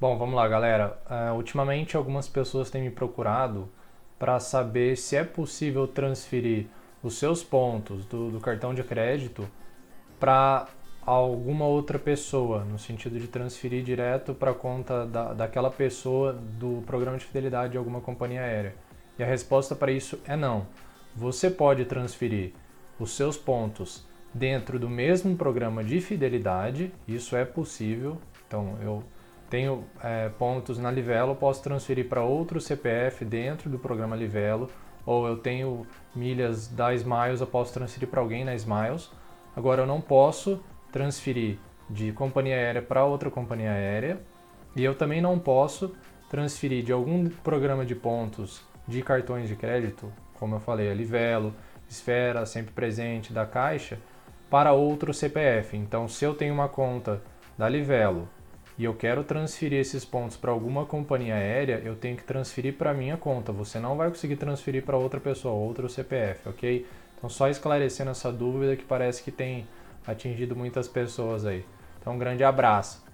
Bom, vamos lá, galera. Uh, ultimamente, algumas pessoas têm me procurado para saber se é possível transferir os seus pontos do, do cartão de crédito para alguma outra pessoa, no sentido de transferir direto para a conta da, daquela pessoa do programa de fidelidade de alguma companhia aérea. E a resposta para isso é não. Você pode transferir os seus pontos dentro do mesmo programa de fidelidade, isso é possível. Então, eu tenho é, pontos na Livelo, posso transferir para outro CPF dentro do programa Livelo, ou eu tenho milhas da Smiles, eu posso transferir para alguém na Smiles. Agora, eu não posso transferir de companhia aérea para outra companhia aérea, e eu também não posso transferir de algum programa de pontos de cartões de crédito, como eu falei, a Livelo, Esfera, sempre presente da Caixa, para outro CPF. Então, se eu tenho uma conta da Livelo e eu quero transferir esses pontos para alguma companhia aérea, eu tenho que transferir para minha conta. Você não vai conseguir transferir para outra pessoa, outro CPF, ok? Então, só esclarecendo essa dúvida que parece que tem atingido muitas pessoas aí. Então, um grande abraço.